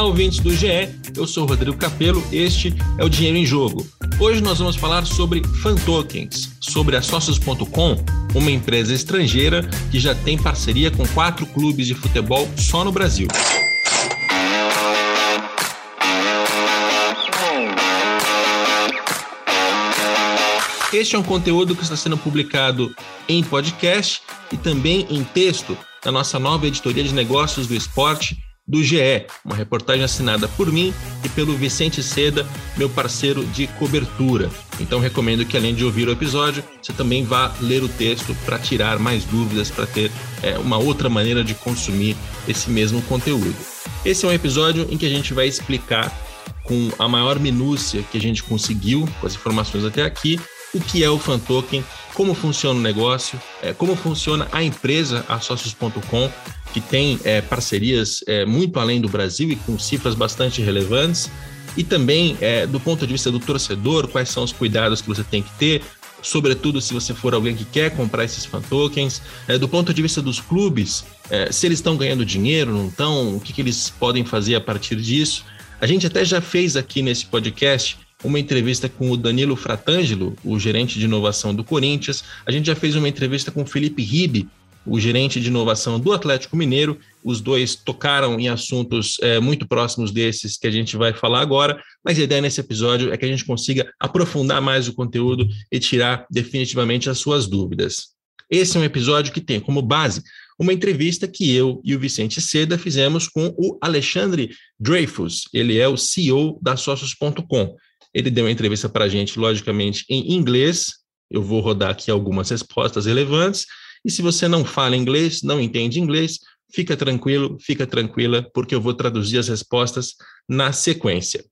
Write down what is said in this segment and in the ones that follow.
Olá, ouvintes do GE. Eu sou Rodrigo Capello. Este é o Dinheiro em Jogo. Hoje nós vamos falar sobre fan tokens, sobre a Socios.com, uma empresa estrangeira que já tem parceria com quatro clubes de futebol só no Brasil. Este é um conteúdo que está sendo publicado em podcast e também em texto na nossa nova editoria de negócios do esporte do GE, uma reportagem assinada por mim e pelo Vicente Seda, meu parceiro de cobertura. Então recomendo que além de ouvir o episódio, você também vá ler o texto para tirar mais dúvidas, para ter é, uma outra maneira de consumir esse mesmo conteúdo. Esse é um episódio em que a gente vai explicar com a maior minúcia que a gente conseguiu, com as informações até aqui, o que é o fan token, como funciona o negócio, é, como funciona a empresa, a Socios.com, que tem é, parcerias é, muito além do Brasil e com cifras bastante relevantes, e também é, do ponto de vista do torcedor, quais são os cuidados que você tem que ter, sobretudo se você for alguém que quer comprar esses fan tokens, é, do ponto de vista dos clubes, é, se eles estão ganhando dinheiro, não estão, o que, que eles podem fazer a partir disso. A gente até já fez aqui nesse podcast uma entrevista com o Danilo Fratangelo, o gerente de inovação do Corinthians. A gente já fez uma entrevista com o Felipe Ribe, o gerente de inovação do Atlético Mineiro. Os dois tocaram em assuntos é, muito próximos desses que a gente vai falar agora, mas a ideia nesse episódio é que a gente consiga aprofundar mais o conteúdo e tirar definitivamente as suas dúvidas. Esse é um episódio que tem como base uma entrevista que eu e o Vicente Seda fizemos com o Alexandre Dreyfus. Ele é o CEO da Socios.com. Ele deu uma entrevista para a gente, logicamente, em inglês. Eu vou rodar aqui algumas respostas relevantes. E se você não fala inglês, não entende inglês, fica tranquilo, fica tranquila, porque eu vou traduzir as respostas na sequência.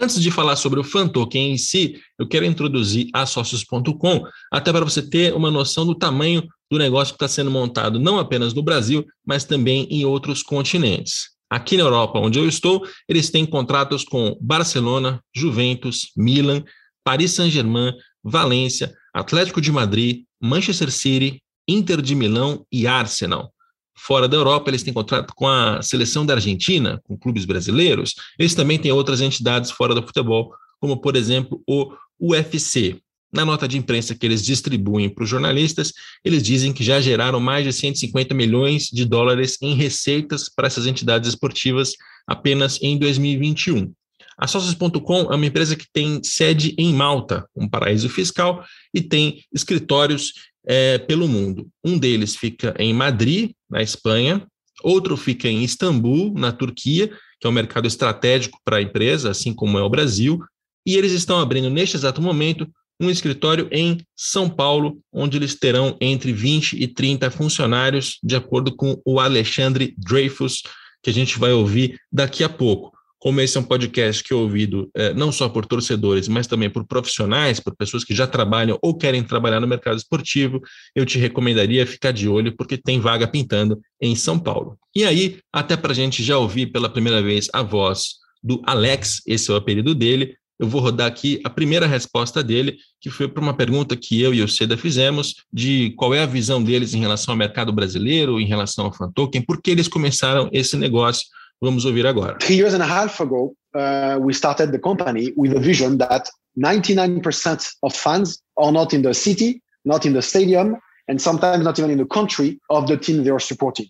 Antes de falar sobre o fan token em si, eu quero introduzir a Socios.com, até para você ter uma noção do tamanho do negócio que está sendo montado, não apenas no Brasil, mas também em outros continentes. Aqui na Europa, onde eu estou, eles têm contratos com Barcelona, Juventus, Milan, Paris Saint-Germain, Valência, Atlético de Madrid, Manchester City, Inter de Milão e Arsenal. Fora da Europa, eles têm contrato com a seleção da Argentina, com clubes brasileiros. Eles também têm outras entidades fora do futebol, como, por exemplo, o UFC. Na nota de imprensa que eles distribuem para os jornalistas, eles dizem que já geraram mais de 150 milhões de dólares em receitas para essas entidades esportivas apenas em 2021. A Socios.com é uma empresa que tem sede em Malta, um paraíso fiscal, e tem escritórios é, pelo mundo. Um deles fica em Madrid, na Espanha, outro fica em Istambul, na Turquia, que é um mercado estratégico para a empresa, assim como é o Brasil, e eles estão abrindo neste exato momento um escritório em São Paulo, onde eles terão entre 20 e 30 funcionários, de acordo com o Alexandre Dreyfus, que a gente vai ouvir daqui a pouco. Como esse é um podcast que é ouvido é, não só por torcedores, mas também por profissionais, por pessoas que já trabalham ou querem trabalhar no mercado esportivo, eu te recomendaria ficar de olho, porque tem vaga pintando em São Paulo. E aí, até para a gente já ouvir pela primeira vez a voz do Alex, esse é o apelido dele, eu vou rodar aqui a primeira resposta dele, que foi para uma pergunta que eu e o Seda fizemos, de qual é a visão deles em relação ao mercado brasileiro, em relação ao fan token, por que eles começaram esse negócio. Vamos ouvir agora. Three years and a half ago, uh, we started the company with a vision that 99% of fans are not in the city, not in the stadium, and sometimes not even in the country of the team they are supporting.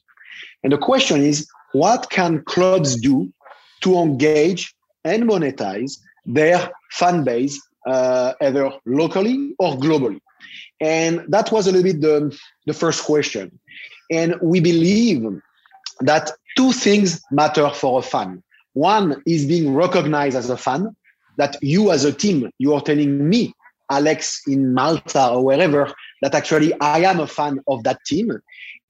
And the question is, what can clubs do to engage and monetize their fan base, uh, either locally or globally. And that was a little bit the, the first question. And we believe that two things matter for a fan. One is being recognized as a fan, that you as a team, you are telling me, Alex in Malta or wherever, that actually I am a fan of that team.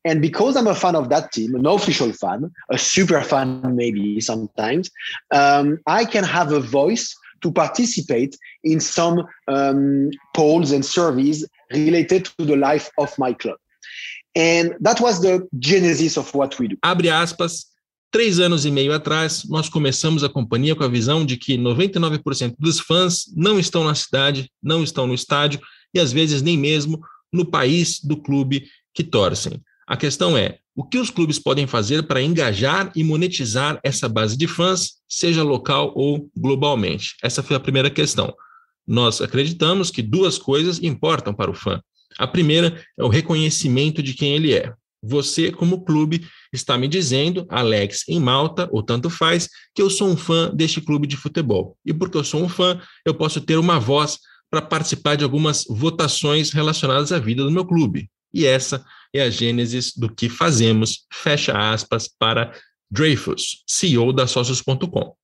And because I'm a fan of that team, an official fan, a super fan maybe sometimes, um, I can have a voice to participate in some um, polls and surveys related to the life of my club. And that was the genesis of what we do. Abre aspas. Três anos e meio atrás, nós começamos a companhia com a visão de que 99% dos fãs não estão na cidade, não estão no estádio e às vezes nem mesmo no país do clube que torcem. A questão é: o que os clubes podem fazer para engajar e monetizar essa base de fãs, seja local ou globalmente? Essa foi a primeira questão. Nós acreditamos que duas coisas importam para o fã. A primeira é o reconhecimento de quem ele é. Você, como clube, está me dizendo, Alex, em Malta, ou tanto faz, que eu sou um fã deste clube de futebol. E porque eu sou um fã, eu posso ter uma voz para participar de algumas votações relacionadas à vida do meu clube. E essa é a gênese do que fazemos, fecha aspas, para Dreyfus, CEO da Socios.com.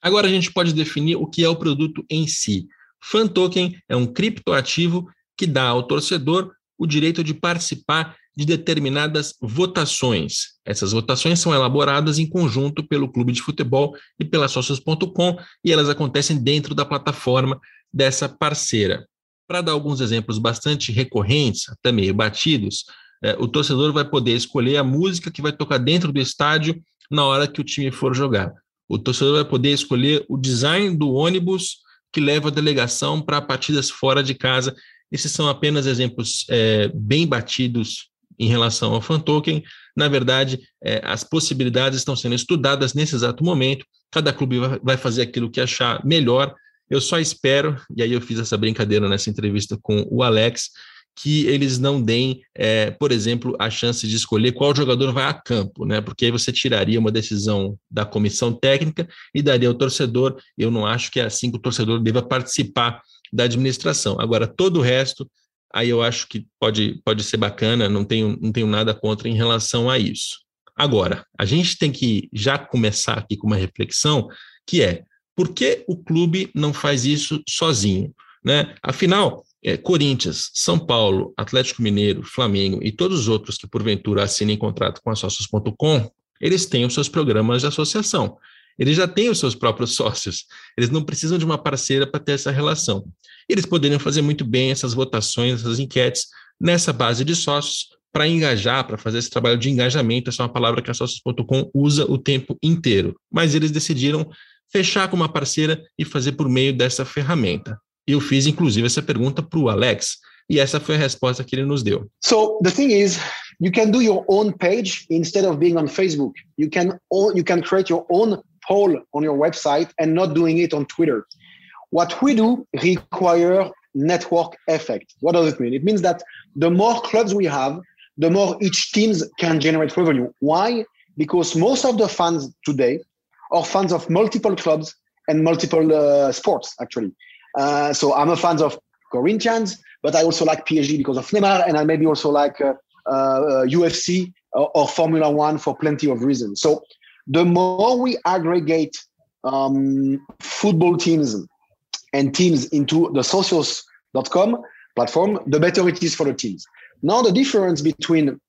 Agora a gente pode definir o que é o produto em si. Fan Token é um criptoativo que dá ao torcedor o direito de participar de determinadas votações. Essas votações são elaboradas em conjunto pelo clube de futebol e pela Socios.com e elas acontecem dentro da plataforma dessa parceira. Para dar alguns exemplos bastante recorrentes, até meio batidos, é, o torcedor vai poder escolher a música que vai tocar dentro do estádio na hora que o time for jogar. O torcedor vai poder escolher o design do ônibus que leva a delegação para partidas fora de casa. Esses são apenas exemplos é, bem batidos em relação ao fan token. Na verdade, é, as possibilidades estão sendo estudadas nesse exato momento. Cada clube vai fazer aquilo que achar melhor eu só espero, e aí eu fiz essa brincadeira nessa entrevista com o Alex, que eles não deem, é, por exemplo, a chance de escolher qual jogador vai a campo, né? Porque aí você tiraria uma decisão da comissão técnica e daria ao torcedor. Eu não acho que é assim que o torcedor deva participar da administração. Agora, todo o resto, aí eu acho que pode, pode ser bacana, não tenho, não tenho nada contra em relação a isso. Agora, a gente tem que já começar aqui com uma reflexão que é por que o clube não faz isso sozinho? Né? Afinal, é, Corinthians, São Paulo, Atlético Mineiro, Flamengo e todos os outros que porventura assinem contrato com a Sócios.com, eles têm os seus programas de associação. Eles já têm os seus próprios sócios. Eles não precisam de uma parceira para ter essa relação. Eles poderiam fazer muito bem essas votações, essas enquetes nessa base de sócios para engajar, para fazer esse trabalho de engajamento. Essa é uma palavra que a Sócios.com usa o tempo inteiro. Mas eles decidiram fechar com uma parceira e fazer por meio dessa ferramenta. Eu fiz, inclusive, essa pergunta para o Alex, e essa foi a resposta que ele nos deu. So the thing is, you can do your own page instead of being on Facebook. You can you can create your own poll on your website and not doing it on Twitter. What we do require network effect. What does it mean? It means that the more clubs we have, the more each teams can generate revenue. Why? Because most of the fans today are fans of multiple clubs and multiple uh, sports, actually. Uh, so I'm a fan of Corinthians, but I also like PSG because of Neymar, and I maybe also like uh, UFC uh, or, or, Formula One for plenty of reasons. So the more we aggregate um, football teams and teams into the socios.com platform, the better it is for the teams. Now, the difference between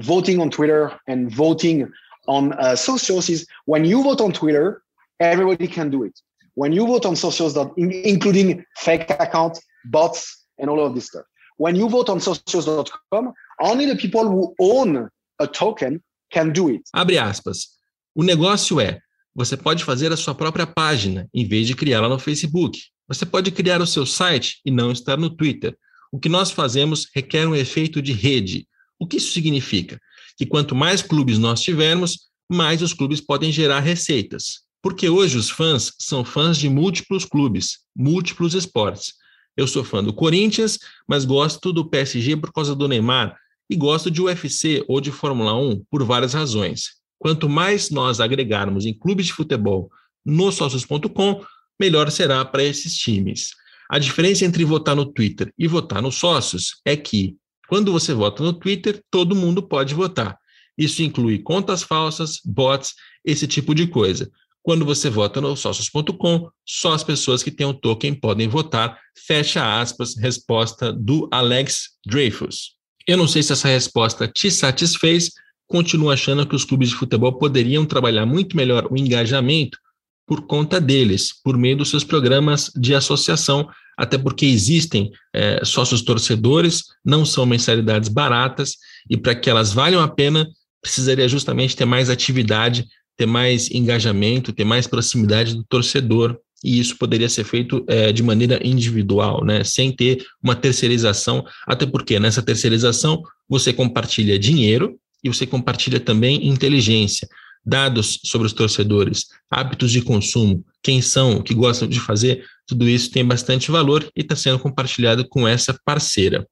voting on Twitter and voting on uh, socials is when you vote on Twitter, everybody can do it. When you vote on socials, including fake accounts, bots, and all of this stuff. When you vote on socials.com, only the people who own a token can do it. Abre aspas. O negócio é, você pode fazer a sua própria página em vez de criá-la no Facebook. Você pode criar o seu site e não estar no Twitter. O que nós fazemos requer um efeito de rede. O que isso significa? que quanto mais clubes nós tivermos, mais os clubes podem gerar receitas. Porque hoje os fãs são fãs de múltiplos clubes, múltiplos esportes. Eu sou fã do Corinthians, mas gosto do PSG por causa do Neymar e gosto de UFC ou de Fórmula 1 por várias razões. Quanto mais nós agregarmos em clubes de futebol no sócios.com, melhor será para esses times. A diferença entre votar no Twitter e votar nos sócios é que quando você vota no Twitter, todo mundo pode votar. Isso inclui contas falsas, bots, esse tipo de coisa. Quando você vota no sócios.com, só as pessoas que têm o token podem votar. Fecha aspas, resposta do Alex Dreyfus. Eu não sei se essa resposta te satisfez. Continuo achando que os clubes de futebol poderiam trabalhar muito melhor o engajamento por conta deles, por meio dos seus programas de associação, até porque existem é, sócios torcedores, não são mensalidades baratas, e para que elas valham a pena, precisaria justamente ter mais atividade, ter mais engajamento, ter mais proximidade do torcedor e isso poderia ser feito é, de maneira individual, né, sem ter uma terceirização, até porque nessa terceirização você compartilha dinheiro e você compartilha também inteligência, dados sobre os torcedores, hábitos de consumo, quem são, o que gostam de fazer, tudo isso tem bastante valor e está sendo compartilhado com essa parceira.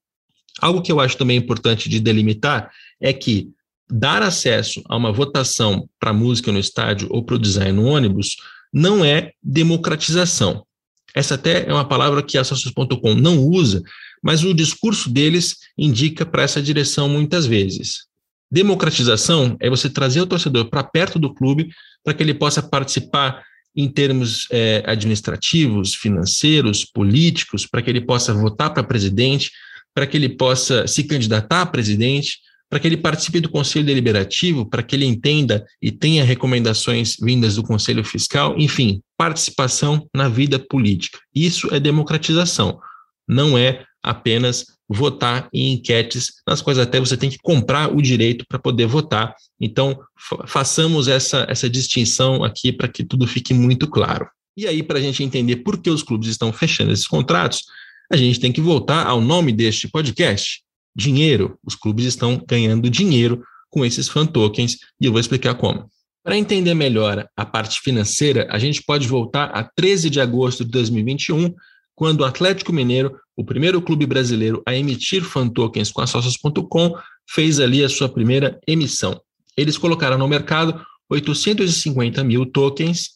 Algo que eu acho também importante de delimitar é que dar acesso a uma votação para música no estádio ou para o design no ônibus não é democratização. Essa até é uma palavra que a Socios.com não usa, mas o discurso deles indica para essa direção muitas vezes. Democratização é você trazer o torcedor para perto do clube para que ele possa participar em termos é, administrativos, financeiros, políticos, para que ele possa votar para presidente, para que ele possa se candidatar a presidente, para que ele participe do Conselho Deliberativo, para que ele entenda e tenha recomendações vindas do Conselho Fiscal, enfim, participação na vida política. Isso é democratização, não é apenas votar em enquetes, nas quais até você tem que comprar o direito para poder votar. Então, façamos essa, essa distinção aqui para que tudo fique muito claro. E aí, para a gente entender por que os clubes estão fechando esses contratos, a gente tem que voltar ao nome deste podcast, dinheiro. Os clubes estão ganhando dinheiro com esses fan tokens e eu vou explicar como. Para entender melhor a parte financeira, a gente pode voltar a 13 de agosto de 2021, quando o Atlético Mineiro, o primeiro clube brasileiro a emitir fan tokens com a Socios.com, fez ali a sua primeira emissão. Eles colocaram no mercado 850 mil tokens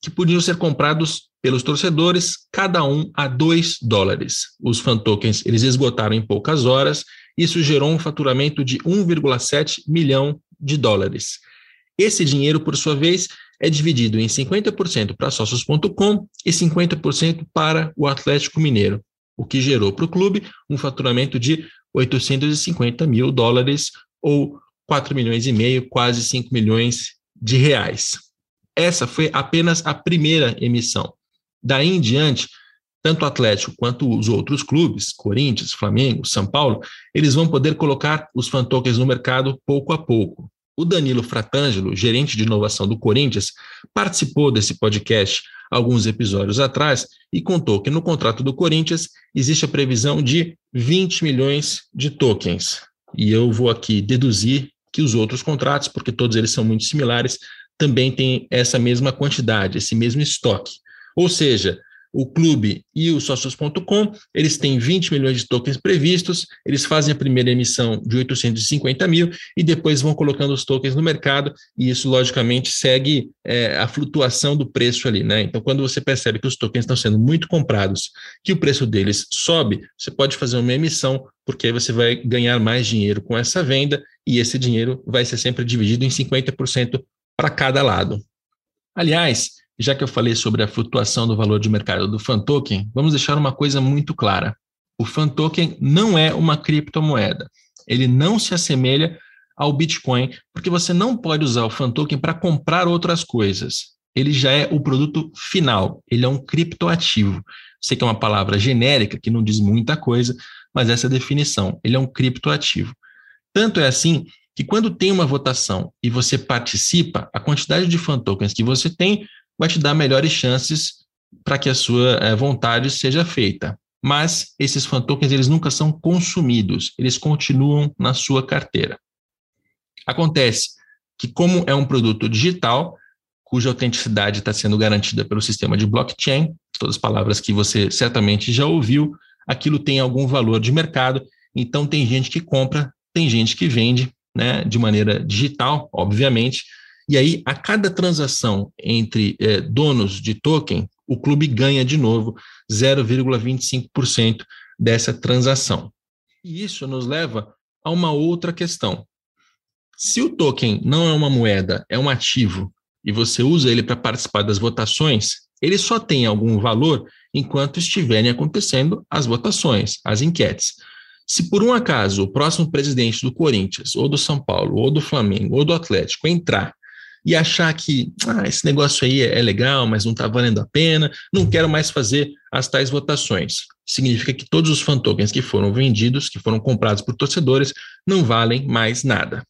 que podiam ser comprados pelos torcedores, cada um a 2 dólares. Os fan tokens eles esgotaram em poucas horas, isso gerou um faturamento de 1,7 milhão de dólares. Esse dinheiro, por sua vez, é dividido em 50% para sócios.com e 50% para o Atlético Mineiro, o que gerou para o clube um faturamento de 850 mil dólares ou 4 milhões e meio, quase 5 milhões de reais. Essa foi apenas a primeira emissão. Daí em diante, tanto o Atlético quanto os outros clubes, Corinthians, Flamengo, São Paulo, eles vão poder colocar os fan tokens no mercado pouco a pouco. O Danilo Fratangelo, gerente de inovação do Corinthians, participou desse podcast alguns episódios atrás e contou que no contrato do Corinthians existe a previsão de 20 milhões de tokens. E eu vou aqui deduzir que os outros contratos, porque todos eles são muito similares, também têm essa mesma quantidade, esse mesmo estoque. Ou seja, o clube e o sócios.com, eles têm 20 milhões de tokens previstos, eles fazem a primeira emissão de 850 mil e depois vão colocando os tokens no mercado, e isso, logicamente, segue é, a flutuação do preço ali, né? Então, quando você percebe que os tokens estão sendo muito comprados, que o preço deles sobe, você pode fazer uma emissão, porque aí você vai ganhar mais dinheiro com essa venda, e esse dinheiro vai ser sempre dividido em 50% para cada lado. Aliás, já que eu falei sobre a flutuação do valor de mercado do fan token, vamos deixar uma coisa muito clara. O fan token não é uma criptomoeda. Ele não se assemelha ao Bitcoin, porque você não pode usar o fan token para comprar outras coisas. Ele já é o produto final, ele é um criptoativo. Sei que é uma palavra genérica que não diz muita coisa, mas essa é a definição. Ele é um criptoativo. Tanto é assim que quando tem uma votação e você participa, a quantidade de fan tokens que você tem vai te dar melhores chances para que a sua é, vontade seja feita. Mas esses fan tokens eles nunca são consumidos, eles continuam na sua carteira. Acontece que, como é um produto digital, cuja autenticidade está sendo garantida pelo sistema de blockchain, todas as palavras que você certamente já ouviu, aquilo tem algum valor de mercado, então tem gente que compra, tem gente que vende, né, de maneira digital, obviamente, e aí, a cada transação entre é, donos de token, o clube ganha de novo 0,25% dessa transação. E isso nos leva a uma outra questão. Se o token não é uma moeda, é um ativo, e você usa ele para participar das votações, ele só tem algum valor enquanto estiverem acontecendo as votações, as enquetes. Se por um acaso o próximo presidente do Corinthians, ou do São Paulo, ou do Flamengo, ou do Atlético entrar e achar que ah, esse negócio aí é, legal, mas não está valendo a pena, não quero mais fazer as tais votações. Significa que todos os fan tokens que foram vendidos, que foram comprados por torcedores, não valem mais nada.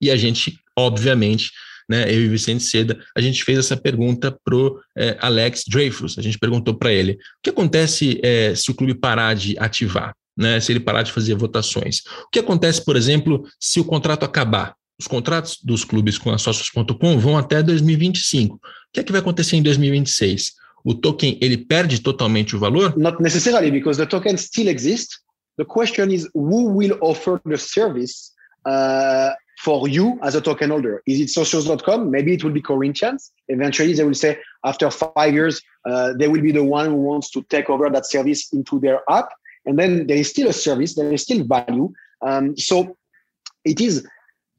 E a gente, obviamente, né, eu e Vicente Seda, a gente fez essa pergunta para o é, Alex Dreyfus. A gente perguntou para ele: o que acontece é, se o clube parar de ativar? Né, se ele parar de fazer votações. O que acontece, por exemplo, se o contrato acabar? Os contratos dos clubes com a Socios.com vão até 2025. O que é que vai acontecer em 2026? O token ele perde totalmente o valor? Not necessarily, because the token still exists. The question is who will offer the service uh, for you as a token holder? Is it socials.com? Maybe it will be Corinthians. Eventually, they will say after five years, uh, they will be the one who wants to take over that service into their app. And then there is still a service, there is still value. Um, so it is,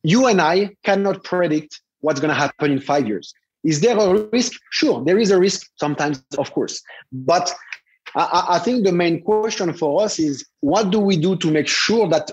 you and I cannot predict what's going to happen in five years. Is there a risk? Sure, there is a risk sometimes, of course. But I, I think the main question for us is what do we do to make sure that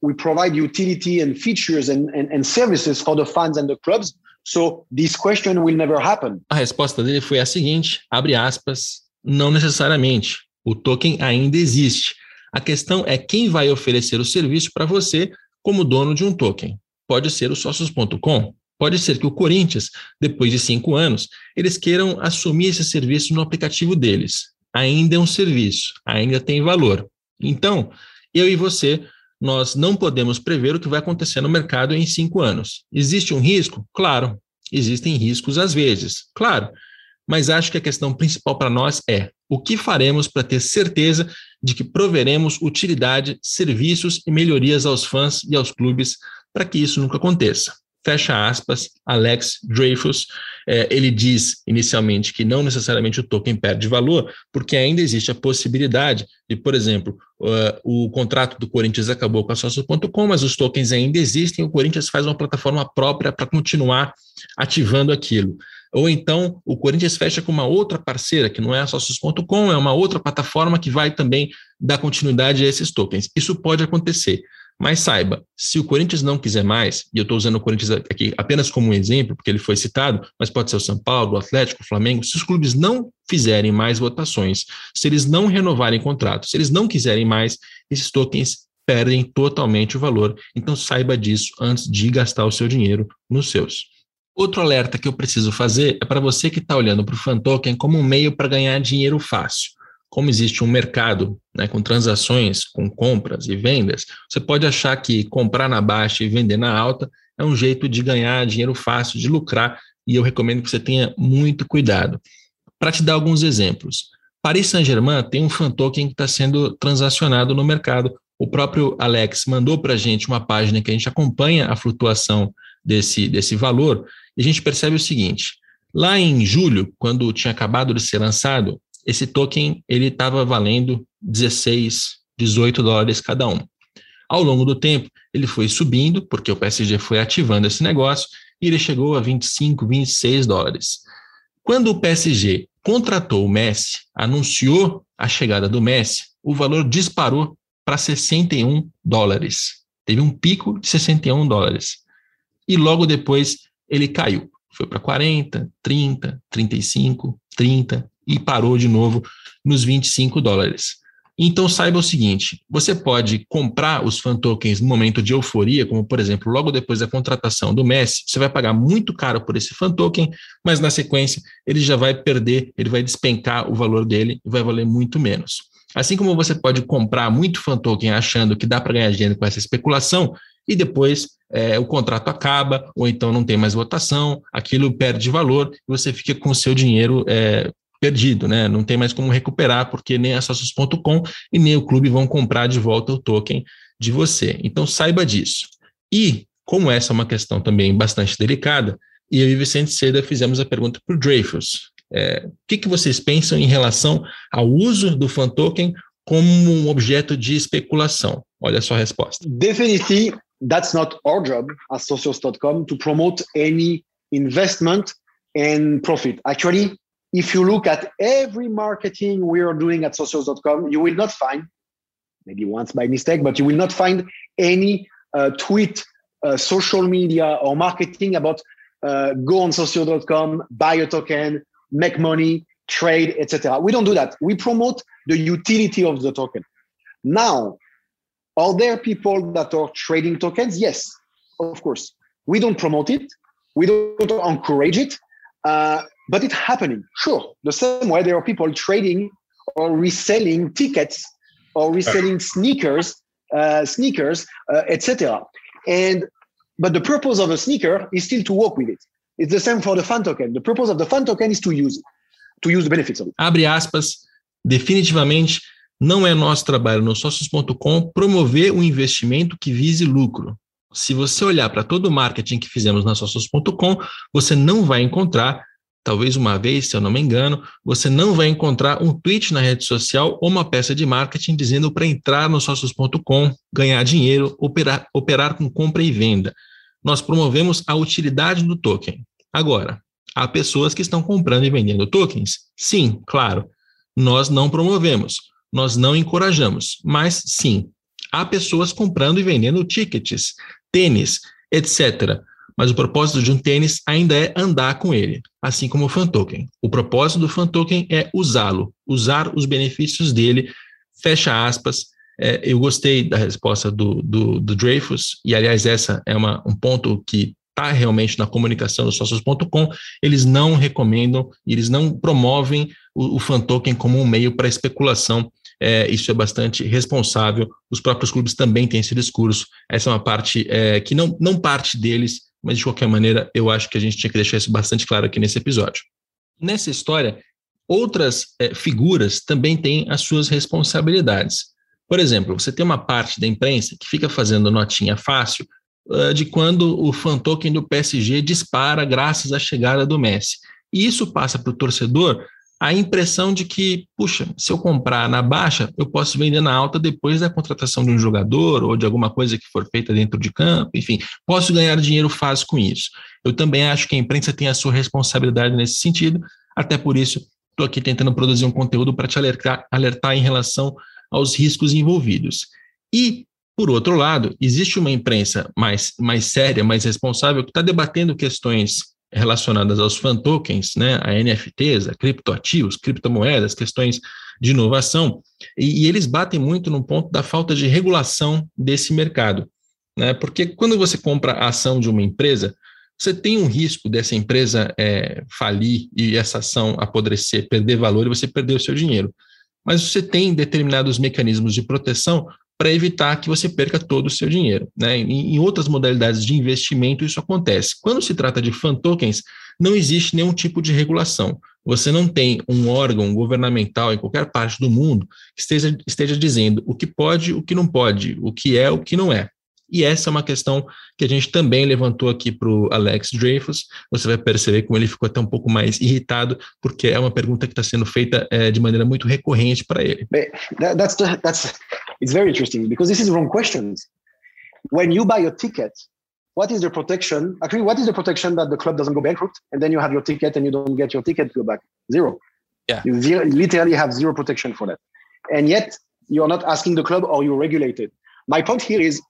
we provide utility and features and, and, and services for the fans and the clubs So this question will never happen. A resposta dele foi a seguinte, abre aspas, não necessariamente. O token ainda existe. A questão é quem vai oferecer o serviço para você como dono de um token. Pode ser o sócios.com, pode ser que o Corinthians, depois de cinco anos, eles queiram assumir esse serviço no aplicativo deles. Ainda é um serviço, ainda tem valor. Então, eu e você nós não podemos prever o que vai acontecer no mercado em cinco anos. Existe um risco? Claro. Existem riscos às vezes, claro. Mas acho que a questão principal para nós é o que faremos para ter certeza de que proveremos utilidade, serviços e melhorias aos fãs e aos clubes para que isso nunca aconteça fecha aspas, Alex Dreyfus, é, ele diz inicialmente que não necessariamente o token perde valor, porque ainda existe a possibilidade de, por exemplo, uh, o contrato do Corinthians acabou com a Sócio.com, mas os tokens ainda existem, o Corinthians faz uma plataforma própria para continuar ativando aquilo. Ou então o Corinthians fecha com uma outra parceira, que não é a Sócios.com, é uma outra plataforma que vai também dar continuidade a esses tokens. Isso pode acontecer. Mas saiba, se o Corinthians não quiser mais, e eu estou usando o Corinthians aqui apenas como um exemplo, porque ele foi citado, mas pode ser o São Paulo, o Atlético, o Flamengo, se os clubes não fizerem mais votações, se eles não renovarem contratos, se eles não quiserem mais, esses tokens perdem totalmente o valor. Então saiba disso antes de gastar o seu dinheiro nos seus. Outro alerta que eu preciso fazer é para você que está olhando para o Fan Token como um meio para ganhar dinheiro fácil como existe um mercado né, com transações, com compras e vendas, você pode achar que comprar na baixa e vender na alta é um jeito de ganhar dinheiro fácil, de lucrar, e eu recomendo que você tenha muito cuidado. Para te dar alguns exemplos, Paris Saint-Germain tem um fan token que está sendo transacionado no mercado. O próprio Alex mandou para a gente uma página que a gente acompanha a flutuação desse, desse valor, e a gente percebe o seguinte: lá em julho, quando tinha acabado de ser lançado, esse token ele estava valendo 16, 18 dólares cada um. Ao longo do tempo, ele foi subindo, porque o PSG foi ativando esse negócio, e ele chegou a 25, 26 dólares. Quando o PSG contratou o Messi, anunciou a chegada do Messi, o valor disparou para 61 dólares. Teve um pico de 61 dólares. E logo depois ele caiu. Foi para 40, 30, 35, 30, e parou de novo nos 25 dólares. Então saiba o seguinte: você pode comprar os fan tokens no momento de euforia, como por exemplo, logo depois da contratação do Messi, você vai pagar muito caro por esse fan token, mas na sequência ele já vai perder, ele vai despencar o valor dele e vai valer muito menos. Assim como você pode comprar muito fan token achando que dá para ganhar dinheiro com essa especulação, e depois é, o contrato acaba, ou então não tem mais votação, aquilo perde valor e você fica com o seu dinheiro é, perdido, né? Não tem mais como recuperar, porque nem a Sócios.com e nem o clube vão comprar de volta o token de você. Então saiba disso. E, como essa é uma questão também bastante delicada, e eu e Vicente Seda fizemos a pergunta para o Dreyfus. É, o que, que vocês pensam em relação ao uso do fan token como um objeto de especulação? Olha a resposta. Definitely, that's not our job as socios.com to promote any investment and profit. Actually, if you look at every marketing we are doing at socials.com, you will not find, maybe once by mistake, but you will not find any uh, tweet, uh, social media, or marketing about uh, go on social.com, buy a token, make money, trade, etc. We don't do that. We promote the utility of the token. Now, are there people that are trading tokens? Yes, of course. We don't promote it. We don't encourage it, uh, but it's happening. Sure, the same way there are people trading or reselling tickets or reselling sneakers, uh, sneakers, uh, etc. And but the purpose of a sneaker is still to work with it. It's the same for the fan token. The purpose of the fan token is to use it, to use the benefits of it. Abre aspas. Definitivamente não é nosso trabalho no sócios.com promover um investimento que vise lucro. Se você olhar para todo o marketing que fizemos na sócios.com, você não vai encontrar, talvez uma vez, se eu não me engano, você não vai encontrar um tweet na rede social ou uma peça de marketing dizendo para entrar no sócios.com, ganhar dinheiro, operar, operar com compra e venda. Nós promovemos a utilidade do token. Agora, há pessoas que estão comprando e vendendo tokens? Sim, claro. Nós não promovemos, nós não encorajamos, mas sim, há pessoas comprando e vendendo tickets, tênis, etc. Mas o propósito de um tênis ainda é andar com ele, assim como o fan token. O propósito do fan token é usá-lo, usar os benefícios dele. Fecha aspas. É, eu gostei da resposta do, do, do, Dreyfus, e aliás, essa é uma, um ponto que está realmente na comunicação dos sócios.com. Eles não recomendam, eles não promovem o, o fan token como um meio para especulação é, isso é bastante responsável. Os próprios clubes também têm esse discurso. Essa é uma parte é, que não, não parte deles, mas de qualquer maneira, eu acho que a gente tinha que deixar isso bastante claro aqui nesse episódio. Nessa história, outras é, figuras também têm as suas responsabilidades. Por exemplo, você tem uma parte da imprensa que fica fazendo notinha fácil uh, de quando o fan token do PSG dispara graças à chegada do Messi. E isso passa para o torcedor a impressão de que, puxa, se eu comprar na baixa, eu posso vender na alta depois da contratação de um jogador ou de alguma coisa que for feita dentro de campo, enfim, posso ganhar dinheiro fácil com isso. Eu também acho que a imprensa tem a sua responsabilidade nesse sentido, até por isso estou aqui tentando produzir um conteúdo para te alertar, alertar em relação aos riscos envolvidos. E, por outro lado, existe uma imprensa mais, mais séria, mais responsável, que está debatendo questões relacionadas aos fan tokens, né, a NFTs, a criptoativos, criptomoedas, questões de inovação, e, e, eles batem muito no ponto da falta de regulação desse mercado, né, porque quando você compra a ação de uma empresa, você tem um risco dessa empresa é, falir e essa ação apodrecer, perder valor e você perder o seu dinheiro. Mas você tem determinados mecanismos de proteção para evitar que você perca todo o seu dinheiro. Né? Em, em, outras modalidades de investimento, isso acontece. Quando se trata de fan tokens, não existe nenhum tipo de regulação. Você não tem um órgão governamental em qualquer parte do mundo que esteja, esteja dizendo o que pode, o que não pode, o que é, o que não é. E essa é uma questão que a gente também levantou aqui para o Alex Dreyfus. Você vai perceber como ele ficou até um pouco mais irritado, porque é uma pergunta que está sendo feita é, de maneira muito recorrente para ele. That's, the, that's it's very interesting because this is wrong questions. When you buy a ticket, what is the protection? Actually, what is the protection that the club doesn't go bankrupt and then you have your ticket and you don't get your ticket to go back? Zero. Yeah. You zero, literally have zero protection for that. And yet you're not asking the club or you regulate it. My point here is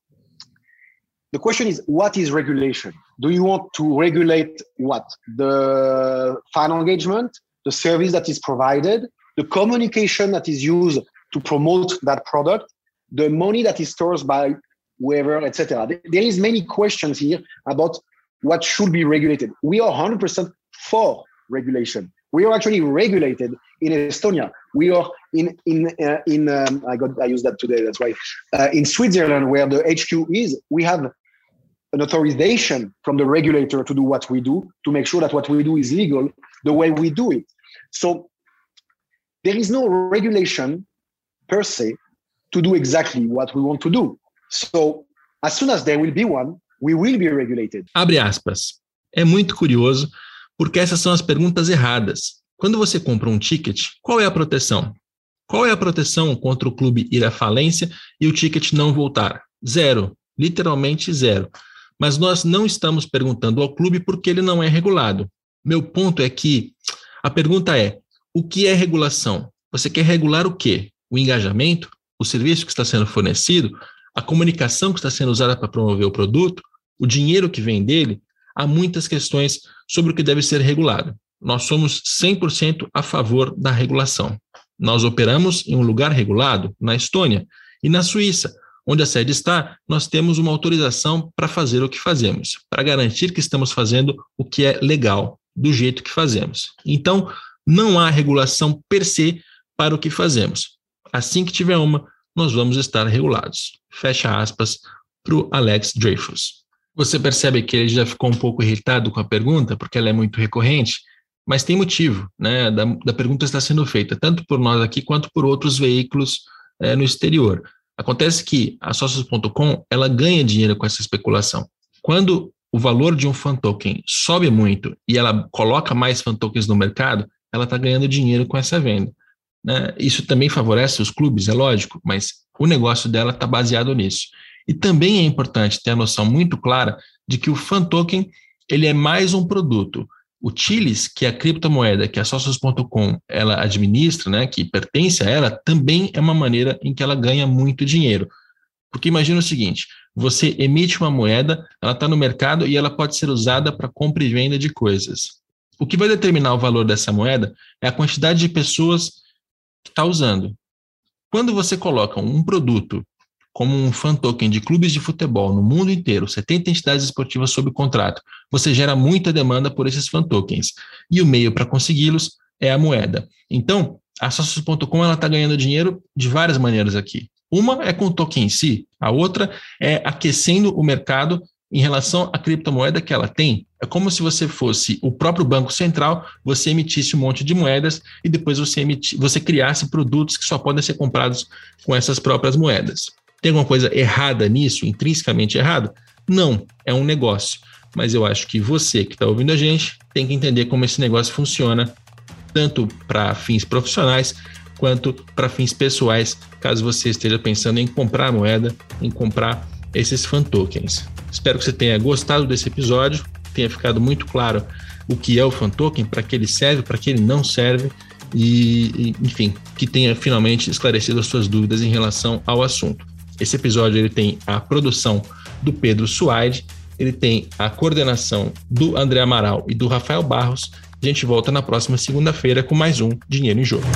the question is what is regulation? Do you want to regulate what? The fan engagement, the service that is provided, the communication that is used to promote that product, the money that is stored by whoever, etc. There is many questions here about what should be regulated. We are 100% for regulation. We are actually regulated in Estonia. We are in in uh, in um, I got I used that today. That's why uh, in Switzerland, where the HQ is, we have an authorization from the regulator to do what we do to make sure that what we do is legal the way we do it. So there is no regulation per se to do exactly what we want to do. So, as soon as there will be one, we will be regulated. Abre aspas. É muito curioso porque essas são as perguntas erradas. Quando você compra um ticket, qual é a proteção? Qual é a proteção contra o clube ir à falência e o ticket não voltar? Zero, literalmente zero. Mas nós não estamos perguntando ao clube porque ele não é regulado. Meu ponto é que a pergunta é: o que é regulação? Você quer regular o quê? O engajamento? o serviço que está sendo fornecido, a comunicação que está sendo usada para promover o produto, o dinheiro que vem dele, há muitas questões sobre o que deve ser regulado. Nós somos 100% a favor da regulação. Nós operamos em um lugar regulado, na Estônia, e na Suíça, onde a sede está, nós temos uma autorização para fazer o que fazemos, para garantir que estamos fazendo o que é legal, do jeito que fazemos. Então, não há regulação per se para o que fazemos. Assim que tiver uma, nós vamos estar regulados. Fecha aspas para o Alex Dreyfus. Você percebe que ele já ficou um pouco irritado com a pergunta, porque ela é muito recorrente, mas tem motivo, né? Da, da pergunta está sendo feita tanto por nós aqui quanto por outros veículos é, no exterior. Acontece que a Socios.com ela ganha dinheiro com essa especulação. Quando o valor de um fan token sobe muito e ela coloca mais fan tokens no mercado, ela está ganhando dinheiro com essa venda. Né? Isso também favorece os clubes, é lógico, mas o negócio dela está baseado nisso. E também é importante ter a noção muito clara de que o fan token ele é mais um produto. O que é a criptomoeda que a Socios.com ela administra, né, que pertence a ela, também é uma maneira em que ela ganha muito dinheiro. Porque imagina o seguinte: você emite uma moeda, ela está no mercado e ela pode ser usada para compra e venda de coisas. O que vai determinar o valor dessa moeda é a quantidade de pessoas que está usando. Quando você coloca um produto como um fan token de clubes de futebol no mundo inteiro, 70 entidades esportivas sob contrato, você gera muita demanda por esses fan tokens. E o meio para consegui-los é a moeda. Então, a Socios.com está ganhando dinheiro de várias maneiras aqui. Uma é com o token em si, a outra é aquecendo o mercado em relação à criptomoeda que ela tem. É como se você fosse o próprio Banco Central, você emitisse um monte de moedas e depois você, emiti, você criasse produtos que só podem ser comprados com essas próprias moedas. Tem alguma coisa errada nisso, intrinsecamente errado? Não, é um negócio. Mas eu acho que você que está ouvindo a gente tem que entender como esse negócio funciona, tanto para fins profissionais quanto para fins pessoais, caso você esteja pensando em comprar moeda, em comprar esses fan tokens. Espero que você tenha gostado desse episódio, tenha ficado muito claro o que é o fan token, para que ele serve, para que ele não serve e, enfim, que tenha finalmente esclarecido as suas dúvidas em relação ao assunto. Esse episódio ele tem a produção do Pedro Suaide, ele tem a coordenação do André Amaral e do Rafael Barros. A gente volta na próxima segunda-feira com mais um Dinheiro em Jogo.